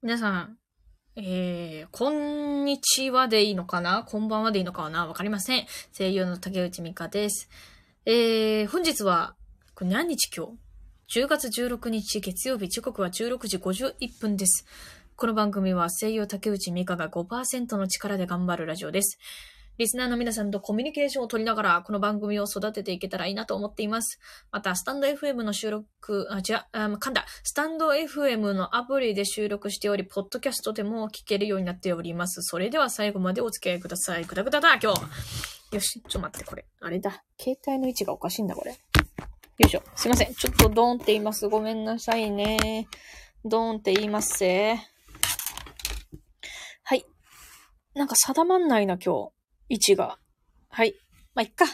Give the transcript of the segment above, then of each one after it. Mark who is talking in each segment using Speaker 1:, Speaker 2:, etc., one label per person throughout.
Speaker 1: 皆さん、えー、こんにちはでいいのかな？こんばんはでいいのかな？わかりません。声優の竹内美香です。えー、本日は、これ何日今日 ?10 月16日月曜日、時刻は16時51分です。この番組は声優竹内美香が5%の力で頑張るラジオです。リスナーの皆さんとコミュニケーションを取りながら、この番組を育てていけたらいいなと思っています。また、スタンド FM の収録、あ、違う、あ噛んだ。スタンド FM のアプリで収録しており、ポッドキャストでも聞けるようになっております。それでは最後までお付き合いください。ぐだぐだだ、今日。よし、ちょっと待って、これ。あれだ。携帯の位置がおかしいんだ、これ。よいしょ。すいません。ちょっとドーンって言います。ごめんなさいね。ドーンって言いますせ。はい。なんか定まんないな、今日。位置が。はい。まあ、いっか。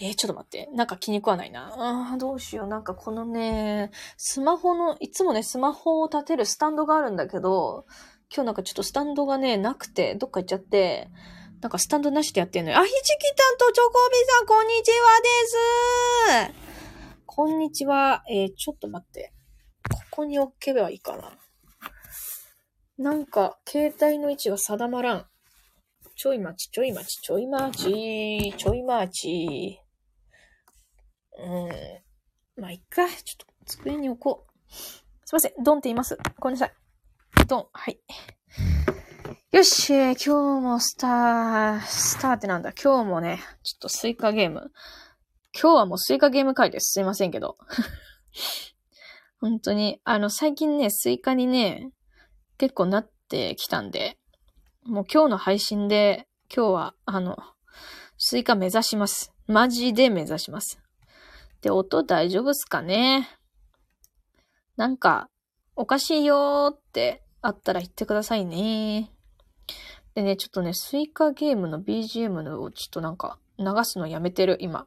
Speaker 1: えー、ちょっと待って。なんか気に食わないな。あーどうしよう。なんかこのね、スマホの、いつもね、スマホを立てるスタンドがあるんだけど、今日なんかちょっとスタンドがね、なくて、どっか行っちゃって、なんかスタンドなしでやってんのよ。あ、ひじきたんとチョコビさん、こんにちはですこんにちは。えー、ちょっと待って。ここに置けばいいかな。なんか、携帯の位置が定まらん。ちょい待ち、ちょい待ち、ちょい待ち、ちょい待ち。うん。まあ、いっか。ちょっと、机に置こう。すいません。ドンって言います。ごめんなさい。ドン。はい。よし、えー今日もスター、スターってなんだ。今日もね、ちょっとスイカゲーム。今日はもうスイカゲーム回です。すいませんけど。本当に、あの、最近ね、スイカにね、結構なってきたんで、もう今日の配信で、今日は、あの、スイカ目指します。マジで目指します。で、音大丈夫っすかね？なんか、おかしいよーってあったら言ってくださいね。でね、ちょっとね、スイカゲームの BGM のをちょっとなんか流すのやめてる、今。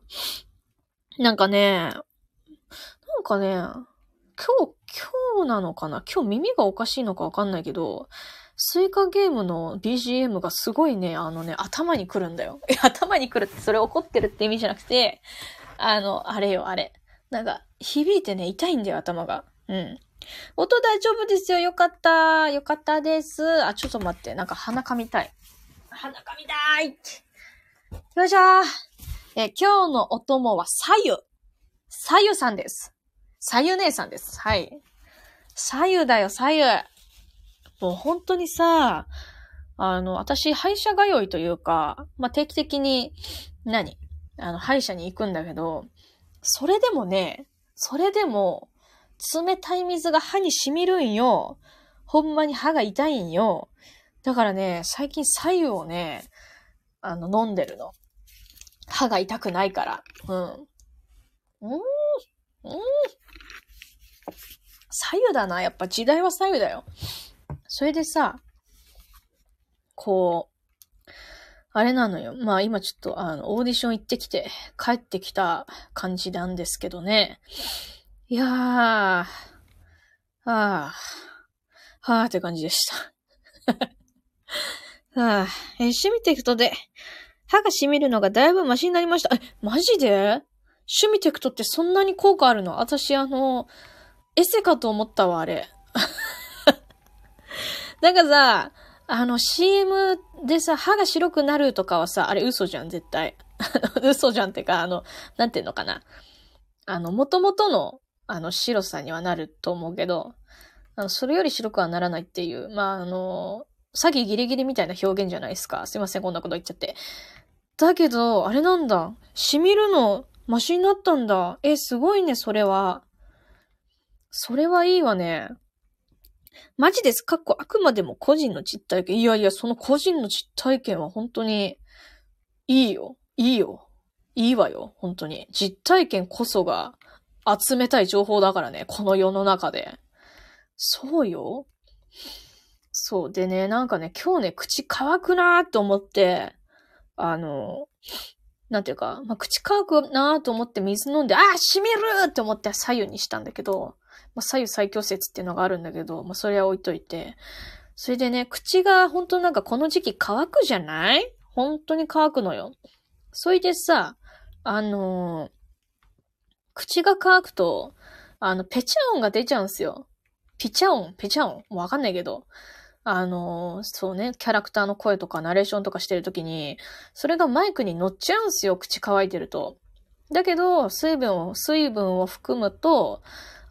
Speaker 1: なんかね、なんかね、今日、今日なのかな？今日耳がおかしいのかわかんないけど、スイカゲームの BGM がすごいね、あのね、頭に来るんだよ。え、頭に来るってそれ怒ってるって意味じゃなくて、あの、あれよ、あれ。なんか、響いてね、痛いんだよ、頭が。うん。音大丈夫ですよ。よかった。よかったです。あ、ちょっと待って。なんか鼻噛みたい。鼻噛みたいよいしょー。え、今日のお供はさゆ。さゆさんです。さゆ姉さんです。はい。さゆだよ、さゆ。もう本当にさ、あの、私、歯医者通いというか、まあ、定期的に、何あの、歯医者に行くんだけど、それでもね、それでも、冷たい水が歯に染みるんよ。ほんまに歯が痛いんよ。だからね、最近左右をね、あの、飲んでるの。歯が痛くないから。うん。うーん。うーん。左右だな。やっぱ時代は左右だよ。それでさ、こう、あれなのよ。まあ今ちょっとあの、オーディション行ってきて、帰ってきた感じなんですけどね。いやー、あー、はーって感じでした。はあ、えー、シュミテクトで、歯が染みるのがだいぶマシになりました。え、マジで？シュミテクトってそんなに効果あるの？私あの、エセかと思ったわ、あれ。なんかさ、あの CM でさ、歯が白くなるとかはさ、あれ嘘じゃん、絶対。嘘じゃんってか、あの、なんていうのかな。あの、元々の、あの、白さにはなると思うけど、あの、それより白くはならないっていう、まあ、あの、詐欺ギリギリみたいな表現じゃないですか。すいません、こんなこと言っちゃって。だけど、あれなんだ。染みるの、マシになったんだ。え、すごいね、それは。それはいいわね。マジです。かっこ、あくまでも個人の実体験。いやいや、その個人の実体験は本当に、いいよ。いいよ。いいわよ。本当に。実体験こそが集めたい情報だからね。この世の中で。そうよ。そう。でね、なんかね、今日ね、口乾くなーって思って、あの、なんていうか、まあ、口乾くなーと思って水飲んで、あーしみるって思って左右にしたんだけど、まあ、左右最強説っていうのがあるんだけど、まあ、それは置いといて。それでね、口が本当なんかこの時期乾くじゃない？本当に乾くのよ。それでさ、あのー口が乾くと、あの、ペチャ音が出ちゃうんすよ。ピチャオン、ピチャオン、わかんないけど、あの、そうね、キャラクターの声とかナレーションとかしてるときに、それがマイクに乗っちゃうんすよ、口乾いてると。だけど、水分を、水分を含むと、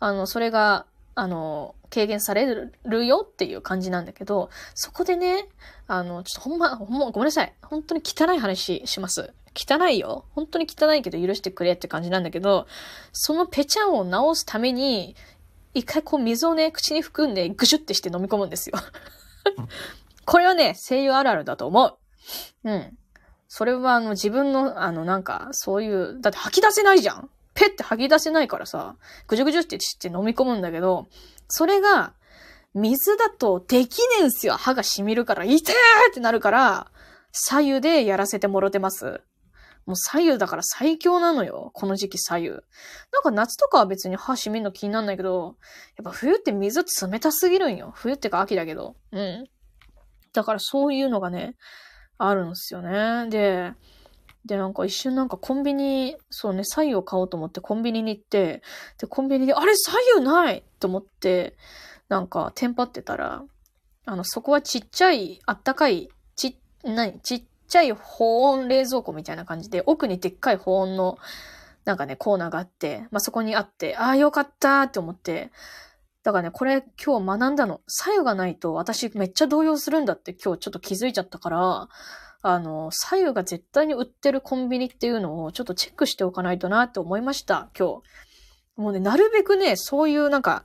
Speaker 1: あの、それが、あの、軽減されるよっていう感じなんだけど、そこでね、あの、ちょっとほんま、ほんま、ごめんなさい。本当に汚い話します。汚いよ。本当に汚いけど許してくれって感じなんだけど、そのペチャンを直すために、一回こう水をね、口に含んでぐしゅってして飲み込むんですよ。これはね、声優あるあるだと思う。うん。それはあの自分の、あのなんか、そういう、だって吐き出せないじゃん。ペって吐き出せないからさ、ぐじゅぐじゅってして飲み込むんだけど、それが、水だとできねえんすよ。歯が染みるから、痛ーってなるから、左右でやらせてもろてます。もう左右だから最強なのよ。この時期左右。なんか夏とかは別に歯染みるの気になんないけど、やっぱ冬って水冷たすぎるんよ。冬ってか秋だけど。うん。だからそういうのがね、あるんですよね。で、で、なんか一瞬なんかコンビニ、そうね、左右を買おうと思ってコンビニに行って、で、コンビニで、あれ左右ないと思って、なんかテンパってたら、あの、そこはちっちゃい、あったかい、ち、なに、ちっちゃい保温冷蔵庫みたいな感じで、奥にでっかい保温の、なんかね、コーナーがあって、まあ、そこにあって、ああ、よかったって思って、だからね、これ今日学んだの。左右がないと私めっちゃ動揺するんだって今日ちょっと気づいちゃったから、あの、左右が絶対に売ってるコンビニっていうのをちょっとチェックしておかないとなって思いました、今日。もうね、なるべくね、そういうなんか、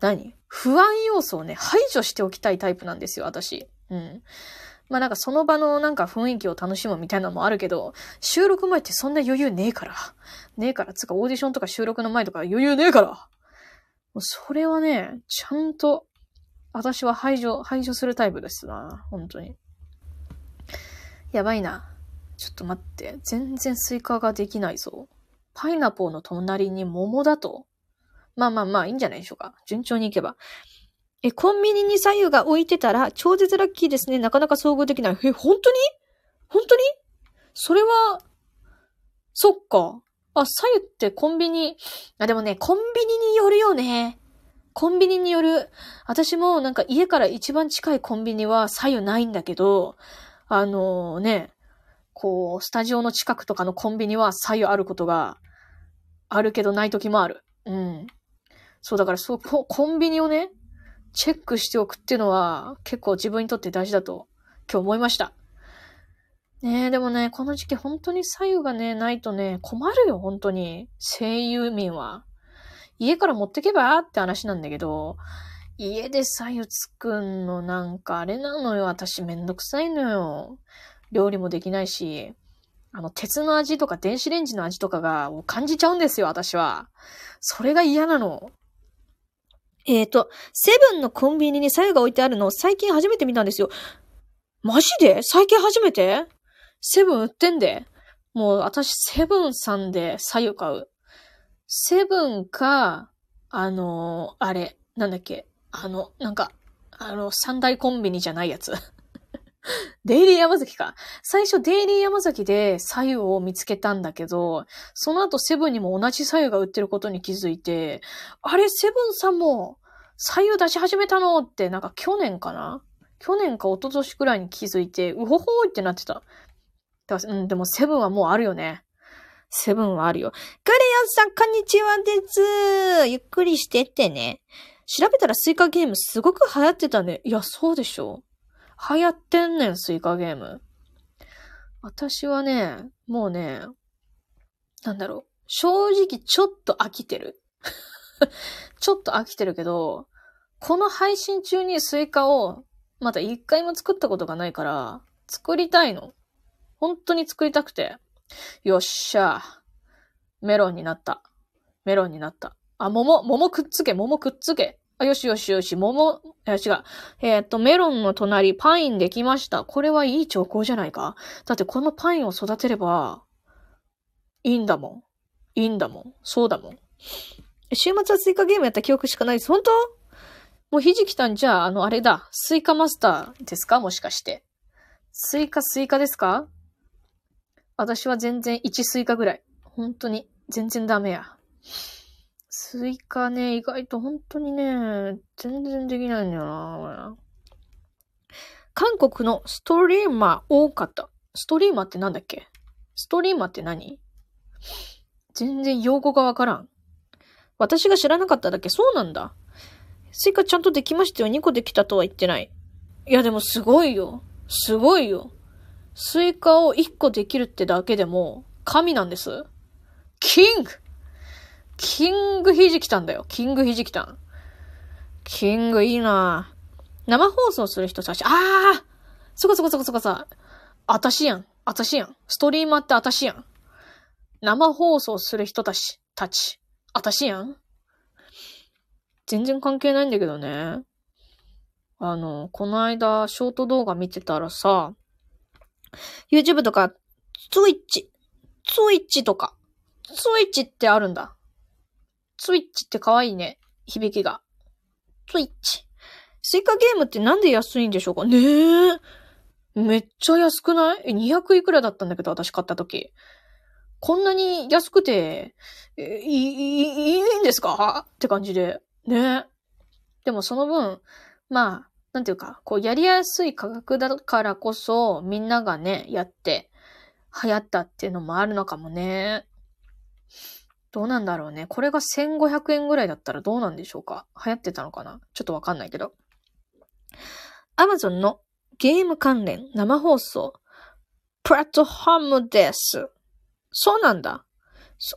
Speaker 1: 何？不安要素をね、排除しておきたいタイプなんですよ、私。うん。まあなんかその場のなんか雰囲気を楽しむみたいなのもあるけど、収録前ってそんな余裕ねえから。ねえから。つかオーディションとか収録の前とか余裕ねえから。もうそれはね、ちゃんと、私は排除、排除するタイプですな。本当に。やばいな。ちょっと待って。全然スイカができないぞ。パイナポーの隣に桃だとまあまあまあ、いいんじゃないでしょうか。順調にいけば。え、コンビニに左右が置いてたら、超絶ラッキーですね。なかなか遭遇できない。え、本当に？本当に？それは、そっか。あ、左右ってコンビニ、あ、でもね、コンビニによるよね。コンビニによる。私もなんか家から一番近いコンビニは左右ないんだけど、あのー、ね、こう、スタジオの近くとかのコンビニは左右あることがあるけどない時もある。うん。そう、だからそう、コンビニをね、チェックしておくっていうのは結構自分にとって大事だと今日思いました。ねえ、でもね、この時期本当に左右がね、ないとね、困るよ、本当に。声優民は。家から持ってけばって話なんだけど、家で左右作んのなんかあれなのよ、私めんどくさいのよ。料理もできないし、あの、鉄の味とか電子レンジの味とかがを感じちゃうんですよ、私は。それが嫌なの。えっ、ー、と、セブンのコンビニに左右が置いてあるのを最近初めて見たんですよ。マジで？最近初めて？セブン売ってんで？もう私セブンさんで左右買う。セブンか、あのー、あれ、なんだっけ、あの、なんか、あの、三大コンビニじゃないやつ。デイリー山崎か。最初デイリー山崎で左右を見つけたんだけど、その後セブンにも同じ左右が売ってることに気づいて、あれ、セブンさんも左右出し始めたのって、なんか去年かな？去年か一昨年くらいに気づいて、うほほーってなってた。うん、でもセブンはもうあるよね。セブンはあるよ。ガレアンさん、こんにちはです。ゆっくりしてってね。調べたらスイカゲームすごく流行ってたね。いや、そうでしょ。流行ってんねん、スイカゲーム。私はね、もうね、なんだろう。正直ちょっと飽きてる。ちょっと飽きてるけど、この配信中にスイカをまだ一回も作ったことがないから、作りたいの。本当に作りたくて。よっしゃ。メロンになった。メロンになった。あ、桃、桃くっつけ、桃くっつけ。あ、よしよしよし、桃、いや違う。えー、っと、メロンの隣、パインできました。これはいい兆候じゃないか？だってこのパインを育てれば、いいんだもん。いいんだもん。そうだもん。週末はスイカゲームやった記憶しかない？です。本当？もうひじきたんじゃあ、あの、あれだ。スイカマスターですか？もしかして。スイカスイカですか？私は全然1スイカぐらい。本当に。全然ダメや。スイカね、意外と本当にね、全然できないんだよな、韓国のストリーマー多かった。ストリーマーってなんだっけ？ストリーマーって何？全然用語がわからん。私が知らなかっただけ、そうなんだ。スイカちゃんとできましたよ。2個できたとは言ってない。いや、でもすごいよ。すごいよ。スイカを1個できるってだけでも、神なんです。キングキングひじきたんだよ。キングひじきたん。キングいいな生放送する人たち、ああそこそこそこそこさ、あたしやん。あたしやん。ストリーマーってあたしやん。生放送する人たち、たち、あたしやん。全然関係ないんだけどね。あの、この間、ショート動画見てたらさ、YouTube とか、ツイッチ、ツイッチとか、ツイッチってあるんだ。ツイッチって可愛いね。響きが。ツイッチ。スイカゲームってなんで安いんでしょうか？ねえ。めっちゃ安くない？え、200いくらだったんだけど、私買った時。こんなに安くて、え、いい、いいんですか？って感じで。ね。でもその分、まあ、なんていうか、こう、やりやすい価格だからこそ、みんながね、やって、流行ったっていうのもあるのかもね。どうなんだろうね。これが1500円ぐらいだったらどうなんでしょうか？流行ってたのかな？ちょっとわかんないけど。Amazon のゲーム関連生放送、プラットフォームです。そうなんだ。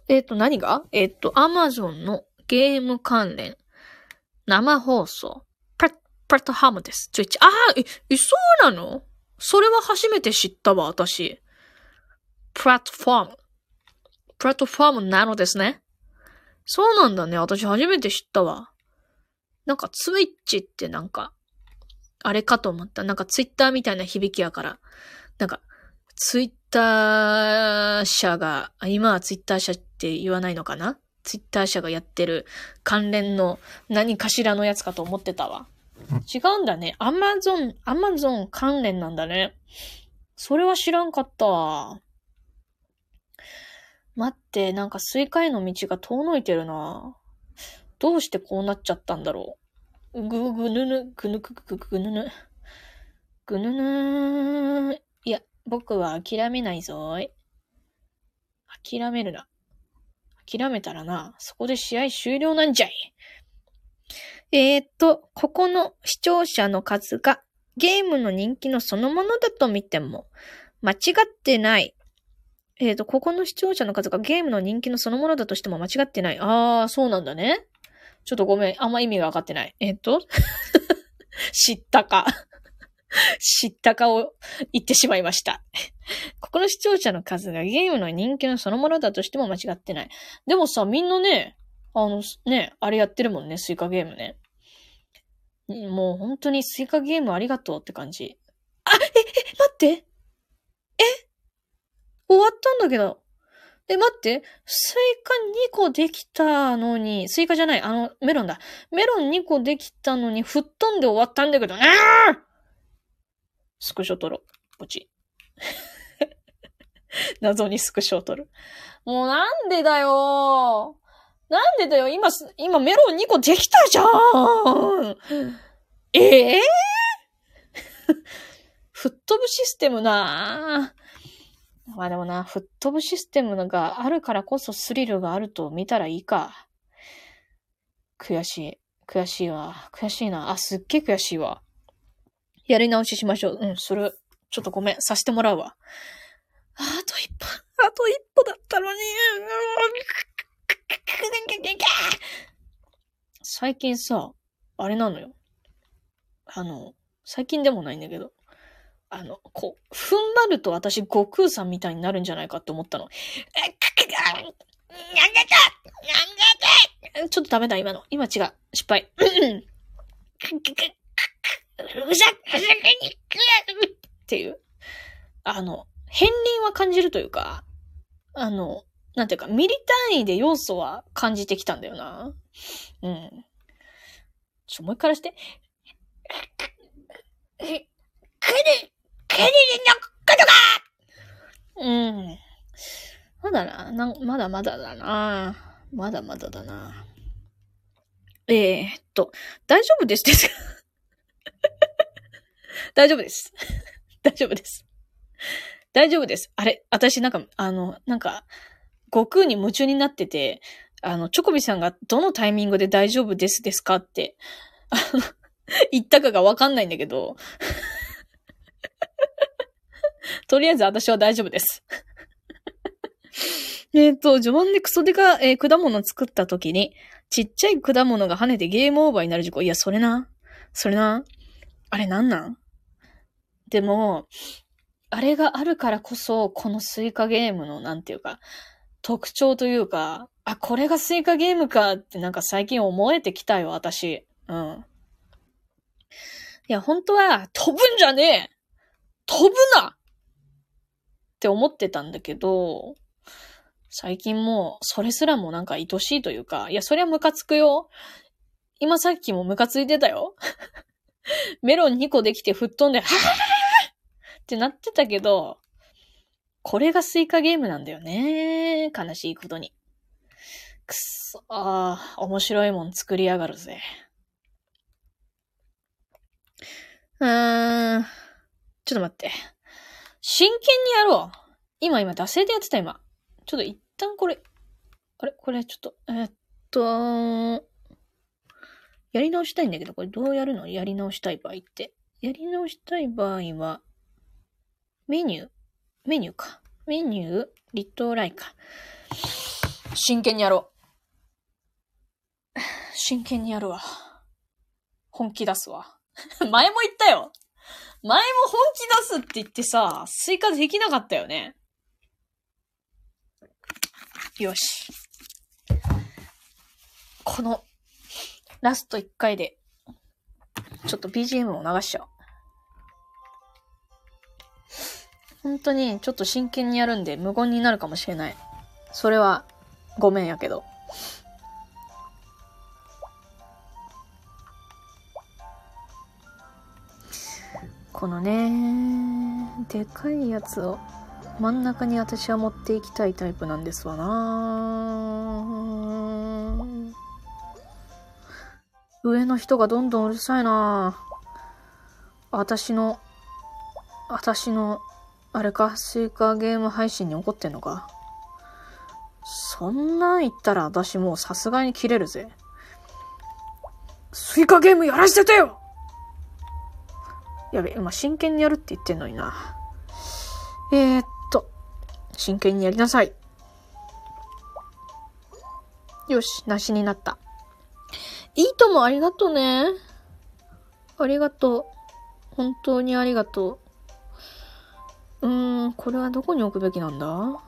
Speaker 1: えっ、ー、と、何が？えっ、ー、と、Amazon のゲーム関連生放送、プラットフォームです。ちょ1ああ、え、え、そうなの？それは初めて知ったわ、私。プラットフォーム。プラットフォームなのですね。そうなんだね。私初めて知ったわ。なんかツイッチってなんか、あれかと思った。なんかツイッターみたいな響きやから。なんか、ツイッター社が、今はツイッター社って言わないのかな？ツイッター社がやってる関連の何かしらのやつかと思ってたわ。違うんだね。アマゾン、アマゾン関連なんだね。それは知らんかったわ。待って、なんかスイカへの道が遠のいてるな。どうしてこうなっちゃったんだろう。ぐ、ぐぬぬ、ぐぬくくくぐぬぬ。ぐぬぬいや、僕は諦めないぞい。諦めるな。諦めたらな、そこで試合終了なんじゃい。えー、っと、ここの視聴者の数がゲームの人気のそのものだと見ても間違ってないえっ、ー、と、ここの視聴者の数がゲームの人気のそのものだとしても間違ってない。あー、そうなんだね。ちょっとごめん。あんま意味がわかってない。えっ、ー、と？知ったか知ったかを言ってしまいました。ここの視聴者の数がゲームの人気のそのものだとしても間違ってない。でもさ、みんなね、あの、ね、あれやってるもんね、スイカゲームね。もう本当にスイカゲームありがとうって感じ。あ、え、え、待ってえ？終わったんだけど。え、待って。スイカ2個できたのに、スイカじゃない、あの、メロンだ。メロン2個できたのに、吹っ飛んで終わったんだけど、ねスクショ撮ろう。ポチ。謎にスクショを撮る。もうなんでだよなんでだよ今、今メロン2個できたじゃんええー、吹っ飛ぶシステムなぁ。まあでもな、吹っ飛ぶシステムがあるからこそスリルがあると見たらいいか。悔しい。悔しいわ。悔しいな。あ、すっげえ悔しいわ。やり直ししましょう。うん、する。ちょっとごめん。させてもらうわ。あと一歩。あと一歩だったのに。最近さ、あれなのよ。あの、最近でもないんだけど。あの、こう、踏ん張ると私、悟空さんみたいになるんじゃないかって思ったの。ちょっとダメだ、今の。今違う。失敗。っていう。あの、片鱗は感じるというか、あの、なんていうか、ミリ単位で要素は感じてきたんだよな。うん。ちょ、もう一回して。くるリリのことがうん。まだな、な、まだまだだな。まだまだだな。えー、っと、大丈夫ですですか？大丈夫です。大丈夫です。大丈夫です。あれ、私なんか、あの、なんか、悟空に夢中になってて、あの、チョコビさんがどのタイミングで大丈夫ですですか？って、あの、言ったかがわかんないんだけど、とりあえず私は大丈夫です。えっと、序盤でクソデカ、えー果物作った時に、ちっちゃい果物が跳ねてゲームオーバーになる事故。いや、それな。それな。あれなんなん？でも、あれがあるからこそ、このスイカゲームの、なんていうか、特徴というか、あ、これがスイカゲームかってなんか最近思えてきたよ、私。うん。いや、本当は、飛ぶんじゃねえ飛ぶなって思ってたんだけど、最近もう、それすらもなんか愛しいというか、いや、そりゃムカつくよ。今さっきもムカついてたよ。メロン2個できて吹っ飛んで、はぁってなってたけど、これがスイカゲームなんだよね。悲しいことに。くっそー、面白いもん作りやがるぜ。うーん。ちょっと待って。真剣にやろう。今、今、惰性でやってた、今。ちょっと一旦これ、あれ？これちょっと、えっと、やり直したいんだけど、これどうやるの？やり直したい場合って。やり直したい場合は、メニュー、メニューか。メニュー、リトライか。真剣にやろう。真剣にやるわ。本気出すわ。前も言ったよ。前も本気出すって言ってさ、追加できなかったよね。よし。この、ラスト1回で、ちょっと BGM を流しちゃう。本当に、ちょっと真剣にやるんで無言になるかもしれない。それは、ごめんやけど。このね、でかいやつを真ん中に私は持っていきたいタイプなんですわな。上の人がどんどんうるさいな。私の、私の、あれか、スイカゲーム配信に怒ってんのか。そんなん言ったら私もうさすがに切れるぜ。スイカゲームやらせてよやべ、今真剣にやるって言ってんのにな。えー、っと、真剣にやりなさい。よし、なしになった。いいともありがとうね。ありがとう。本当にありがとう。うーん、これはどこに置くべきなんだ？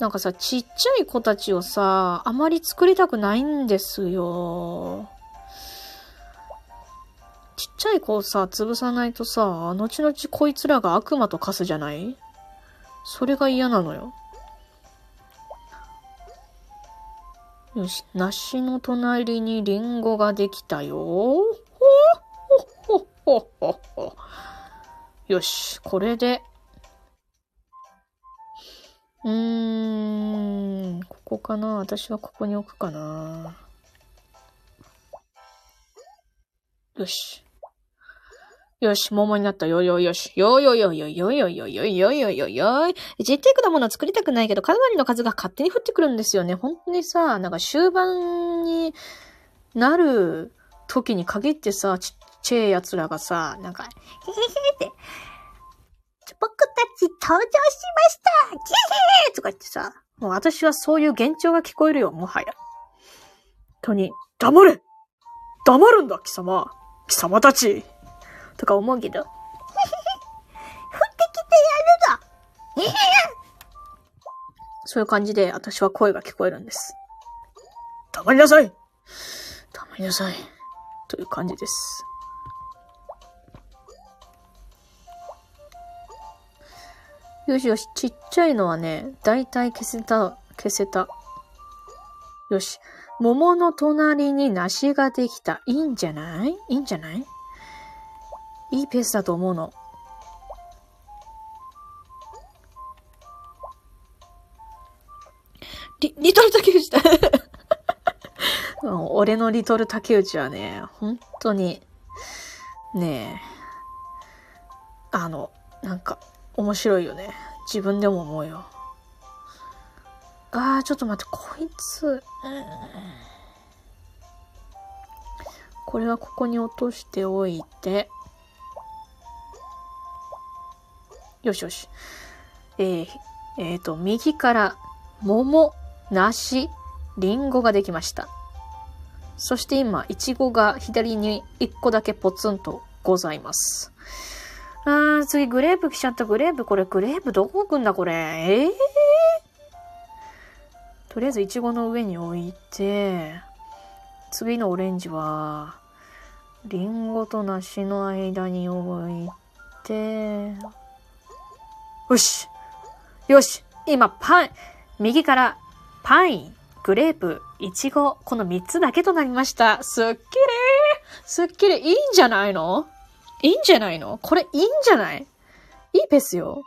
Speaker 1: なんかさ、ちっちゃい子たちをさ、あまり作りたくないんですよ。ちっちゃい子をさ、潰さないとさ、後々こいつらが悪魔と化すじゃない？それが嫌なのよ。よし、梨の隣にリンゴができたよ。ほほほほほほ。よし、これで。うーん、ここかな？私はここに置くかなよし。よし、桃になったよよよし。よよよよよよよよよよよよい。ちっちゃい果物作りたくないけど、かなりの数が勝手に降ってくるんですよね。本当にさ、なんか終盤になる時に限ってさ、ちっちゃい奴らがさ、なんか、へへへって、僕たち登場しましたキヘーとか言ってさ、もう私はそういう幻聴が聞こえるよ、もはや。本当に、黙れ黙るんだ、貴様貴様たちとか思うけど、降ってきてやるぞ そういう感じで私は声が聞こえるんです。黙りなさい黙りなさい。という感じです。よしよし、ちっちゃいのはね、だいたい消せた、消せた。よし。桃の隣に梨ができた。いいんじゃない？いいんじゃない？いいペースだと思うの。リ、リトル竹内だ。うん俺のリトル竹内はね、本当に、ねえ、あの、なんか、面白いよね。自分でも思うよ。あー、ちょっと待って、こいつ、うんこれはここに落としておいて、よしよし。えー、えーと、右から、桃、梨、リンゴができました。そして今、いちごが左に1個だけポツンとございます。あー、次、グレープ来ちゃった。グレープ、これ、グレープどこ置くんだ、これ？えー、とりあえず、いちごの上に置いて、次のオレンジは、リンゴと梨の間に置いて、よし。よし。今、パン、右から、パイン、グレープ、イチゴ、この3つだけとなりました。すっきり。すっきり。いいんじゃないの？いいんじゃないの？これいいんじゃない？いいペースよ。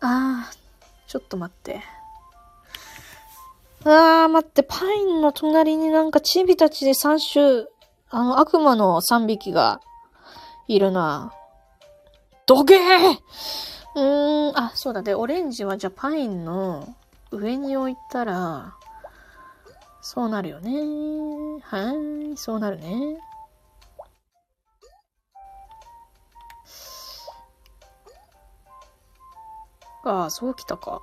Speaker 1: あー、ちょっと待って。あー、待って、パインの隣になんかチビたちで3種、あの、悪魔の3匹がいるな。どけーうーん、あ、そうだで、オレンジはじゃあパインの上に置いたら、そうなるよね。はい、そうなるね。ああ、そうきたか。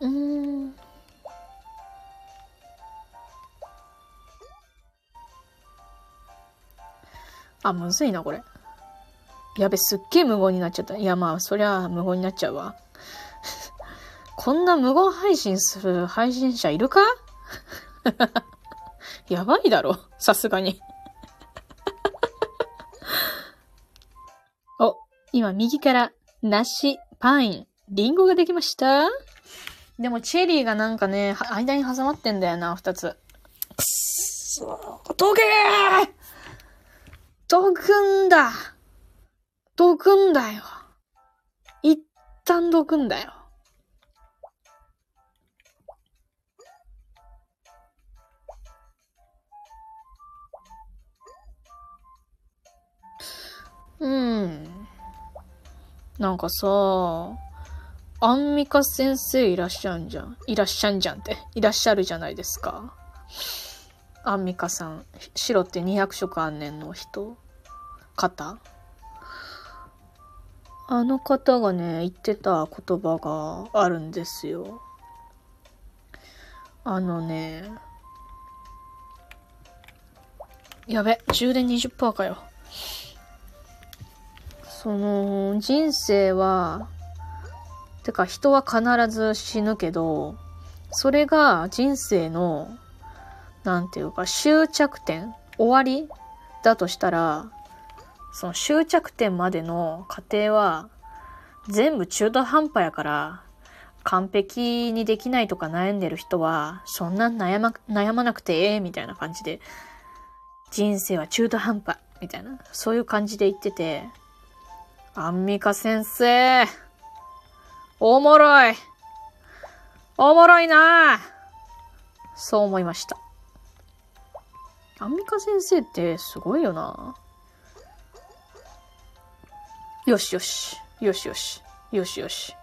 Speaker 1: うーん。あ、むずいな、これ。やべ、すっげえ無言になっちゃった。いや、まあ、そりゃ無言になっちゃうわ。こんな無言配信する配信者いるか？やばいだろ、さすがに。お、今右から梨、パイン、リンゴができました？でもチェリーがなんかね、間に挟まってんだよな、二つ。くっそー、どけーどくんだどくんだよ。一旦どくんだよ。うん。なんかさ、アンミカ先生いらっしゃんじゃん。いらっしゃんじゃんって。いらっしゃるじゃないですか。アンミカさん。白って200色あんねんの人？方？あの方がね、言ってた言葉があるんですよ。あのね、やべ、充電20%かよ。その、人生は、てか人は必ず死ぬけど、それが人生の、なんていうか、終着点終わりだとしたら、その終着点までの過程は、全部中途半端やから、完璧にできないとか悩んでる人は、そんな悩ま、悩まなくてええ、みたいな感じで、人生は中途半端、みたいな、そういう感じで言ってて、アンミカ先生、おもろい。おもろいなそう思いました。アンミカ先生ってすごいよなよしよし。よしよし。よしよし。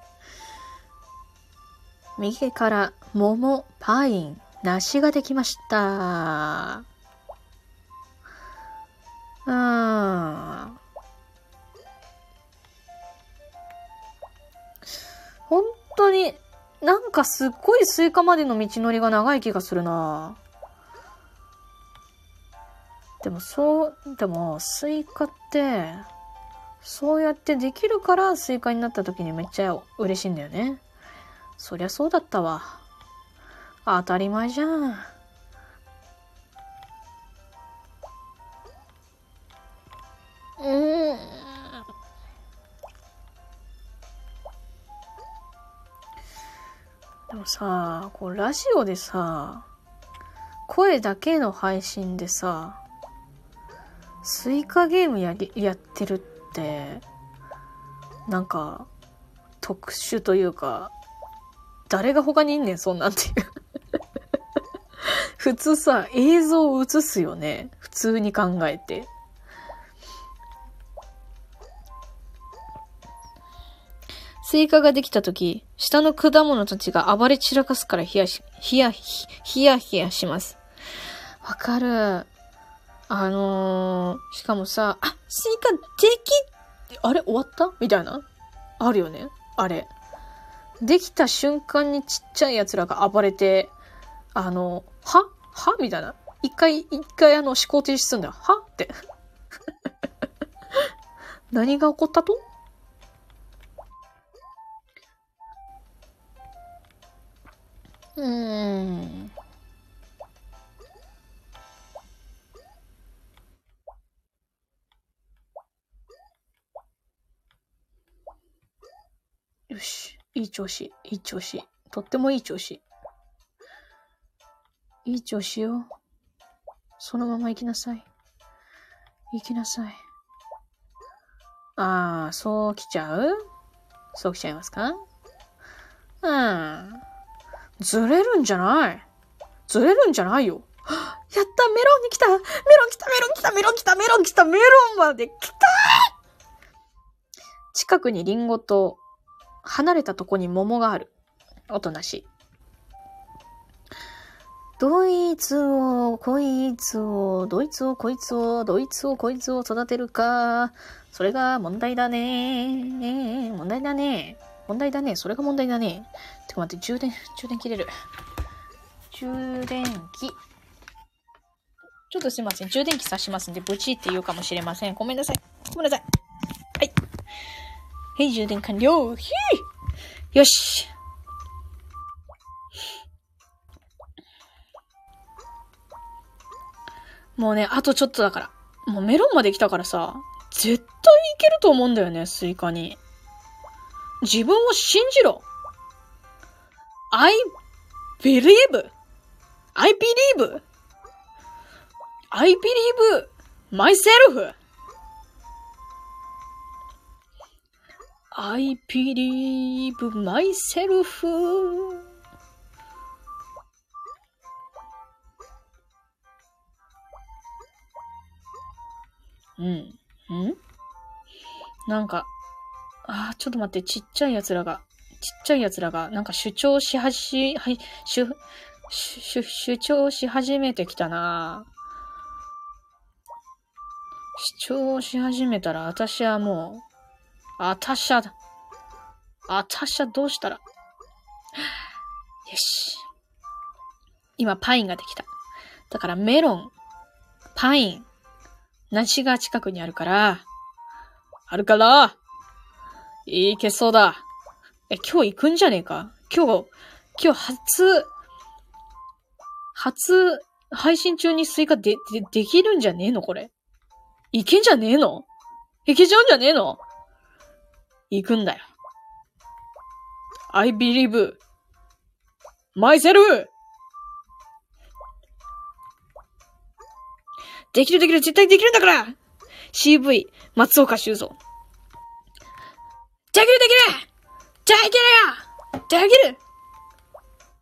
Speaker 1: 右から桃、パイン、梨ができました。うーん。本当に、なんかすっごいスイカまでの道のりが長い気がするなでもそう、でもスイカって、そうやってできるからスイカになった時にめっちゃ嬉しいんだよね。そりゃそうだったわ。当たり前じゃん。うん。でもさ、こうラジオでさ、声だけの配信でさ、スイカゲームやり、やってるって、なんか、特殊というか、誰が他にいんねん、そんなんていう。普通さ、映像を映すよね。普通に考えて。スイカができたとき、下の果物たちが暴れ散らかすからヒヤし、ヒヤ、ヒヤヒヤします。わかる。あのー、しかもさ、あ、スイカでき、あれ終わった？みたいな？あるよね？あれ。できた瞬間にちっちゃい奴らが暴れて、あの、は？は？みたいな？一回、一回あの思考停止するんだよ。は？って。何が起こったと？うーん。よし。いい調子。いい調子。とってもいい調子。いい調子よ。そのまま行きなさい。行きなさい。ああ、そう来ちゃう？そう来ちゃいますか？うん。ずれるんじゃない？ずれるんじゃないよ。やったメロンに来たメロン来たメロン来たメロン来たメロン来たメロンまで来た近くにリンゴと離れたとこに桃がある。おとなしい。ドイツを、こいつを、ドイツを、こいつを、ドイツを、こいつを育てるか。それが問題だね。問題だね。問題だね。それが問題だね。てか待って、充電、充電切れる。充電器。ちょっとすいません。充電器挿しますんで、ブチって言うかもしれません。ごめんなさい。ごめんなさ。い。はい、充電完了。ひーよし。もうね、あとちょっとだから。もうメロンまで来たからさ、絶対いけると思うんだよね、スイカに。自分を信じろ。I believe. I believe. I believe myself. I believe myself. うん。ん？なんか、あーちょっと待って、ちっちゃい奴らが、ちっちゃい奴らが、なんか主張しはし、はい、主、主、主張し始めてきたな主張し始めたら、私はもう、あたしゃ。あたしゃどうしたら？よし。今、パインができた。だから、メロン、パイン、梨が近くにあるから、あるから、いけそうだ。え、今日行くんじゃねえか？今日、今日初、初、配信中にスイカで、で、できるんじゃねえのこれ？いけんじゃねえの？いけちゃうんじゃねえの？行くんだよ。I believe myself! できるできる絶対できるんだから !CV 松岡修造。できるできるできるよできる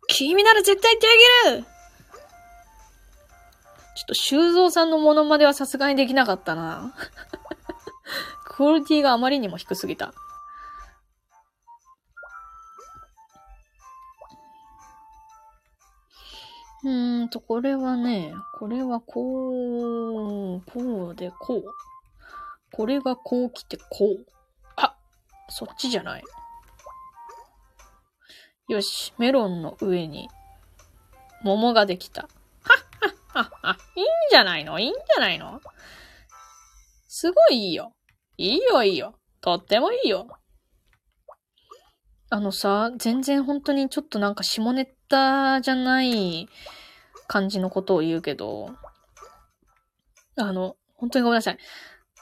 Speaker 1: 君なら絶対できるちょっと修造さんのモノマネはさすがにできなかったな。クオリティがあまりにも低すぎた。うーんと、これはね、これはこう、こうでこう。これがこう来てこう。あそっちじゃない。よし、メロンの上に、桃ができた。はっはっはっは。いいんじゃないの？いいんじゃないの？すごいいいよ。いいよいいよ。とってもいいよ。あのさ、全然本当にちょっとなんか下ネタじゃない感じのことを言うけど、あの、本当にごめんなさい。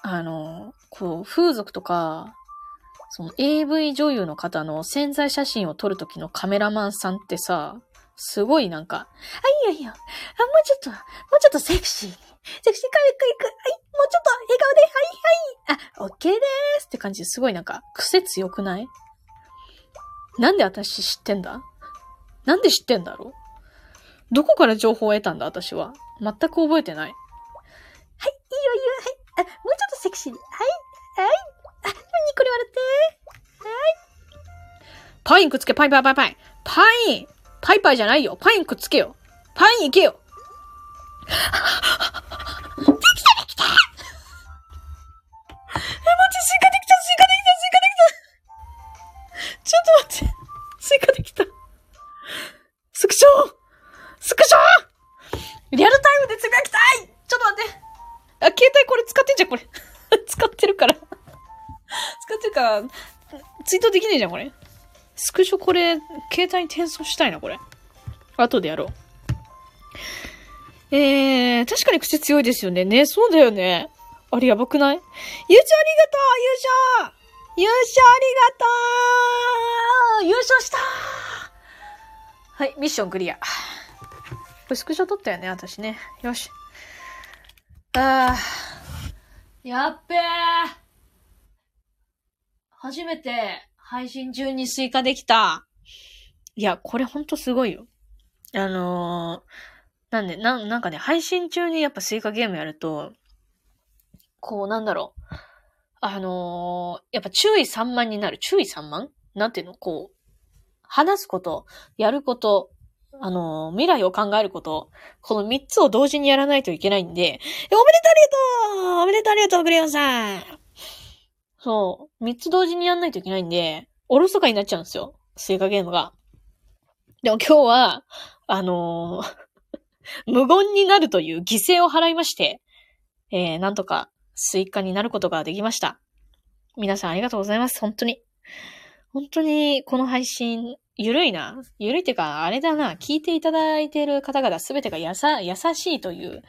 Speaker 1: あの、こう、風俗とか、その AV 女優の方の潜在写真を撮るときのカメラマンさんってさ、すごいなんか、あ、いいよいいよ。あ、もうちょっと、もうちょっとセクシー。セクシーかゆくいく。はい、もうちょっと笑顔で、はいはい。あ、オッケーでーすって感じですごいなんか、癖強くない？なんで私知ってんだ？なんで知ってんだろう？どこから情報を得たんだ私は？全く覚えてない。はい、いいよいいよ、はい。あ、もうちょっとセクシーに。はい、はい。あ、にっこり笑って。はい。パインくっつけ、パインパインパインパイン。パインパイパイじゃないよ。パインくっつけよ。パインいけよ。できたできたえ、マジスイカできたスイカできたスイカできたちょっと待って。スイカできた。スクショスクショリアルタイムでつぶやきたいちょっと待って。あ、携帯これ使ってんじゃん、これ。使ってるから。使ってるから、ツイートできねえじゃん、これ。スクショこれ、携帯に転送したいな、これ。後でやろう。えー、確かに口強いですよね。ね、そうだよね。あれやばくない？優勝ありがとう優勝優勝ありがとう優勝したはい、ミッションクリア。これスクショ撮ったよね、私ね。よし。あー。やっべー。初めて配信中にスイカできた。いや、これほんとすごいよ。あのー、なんで、な、なんかね、配信中にやっぱスイカゲームやると、こう、なんだろう。あのー、やっぱ注意散漫になる。注意散漫？なんていうの？こう、話すこと、やること、あの、未来を考えること、この三つを同時にやらないといけないんで、おめでとうありがとうおめでとうありがとうクレヨンさんそう、三つ同時にやんないといけないんで、おろそかになっちゃうんですよ。スイカゲームが。でも今日は、あのー、無言になるという犠牲を払いまして、えー、なんとかスイカになることができました。皆さんありがとうございます。本当に。本当に、この配信、ゆるいな。ゆるいっていうか、あれだな。聞いていただいている方々すべてがやさ、優しいという、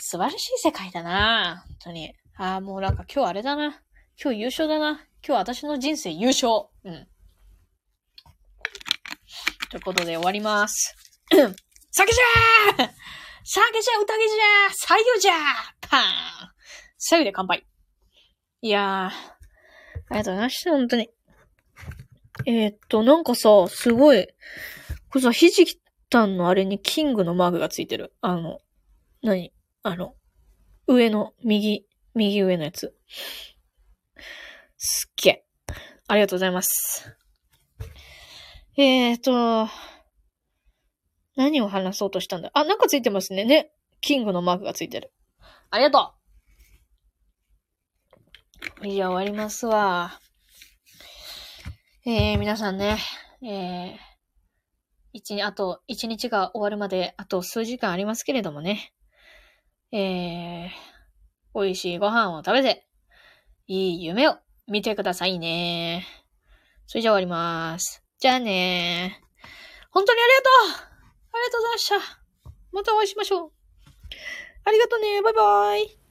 Speaker 1: 素晴らしい世界だな。本当に。ああ、もうなんか今日あれだな。今日優勝だな。今日私の人生優勝。うん。ということで終わります。酒じゃー酒じゃ宴じゃー左右じゃーパーン左右で乾杯。いやー、ありがとうございました、本当に。えー、っと、なんかさ、すごい、これさ、ひじきたんのあれにキングのマークがついてる。あの、何？あの、上の、右、右上のやつ。すっげえ。ありがとうございます。えーと、何を話そうとしたんだ？あ、なんかついてますね。ね。キングのマークがついてる。ありがとういや、終わりますわ。えー、皆さんね、えー、一、あと、一日が終わるまで、あと数時間ありますけれどもね。えー、美味しいご飯を食べて、いい夢を見てくださいね。それじゃあ終わります。じゃあね本当にありがとうありがとうございました。またお会いしましょう。ありがとうね。バイバイ。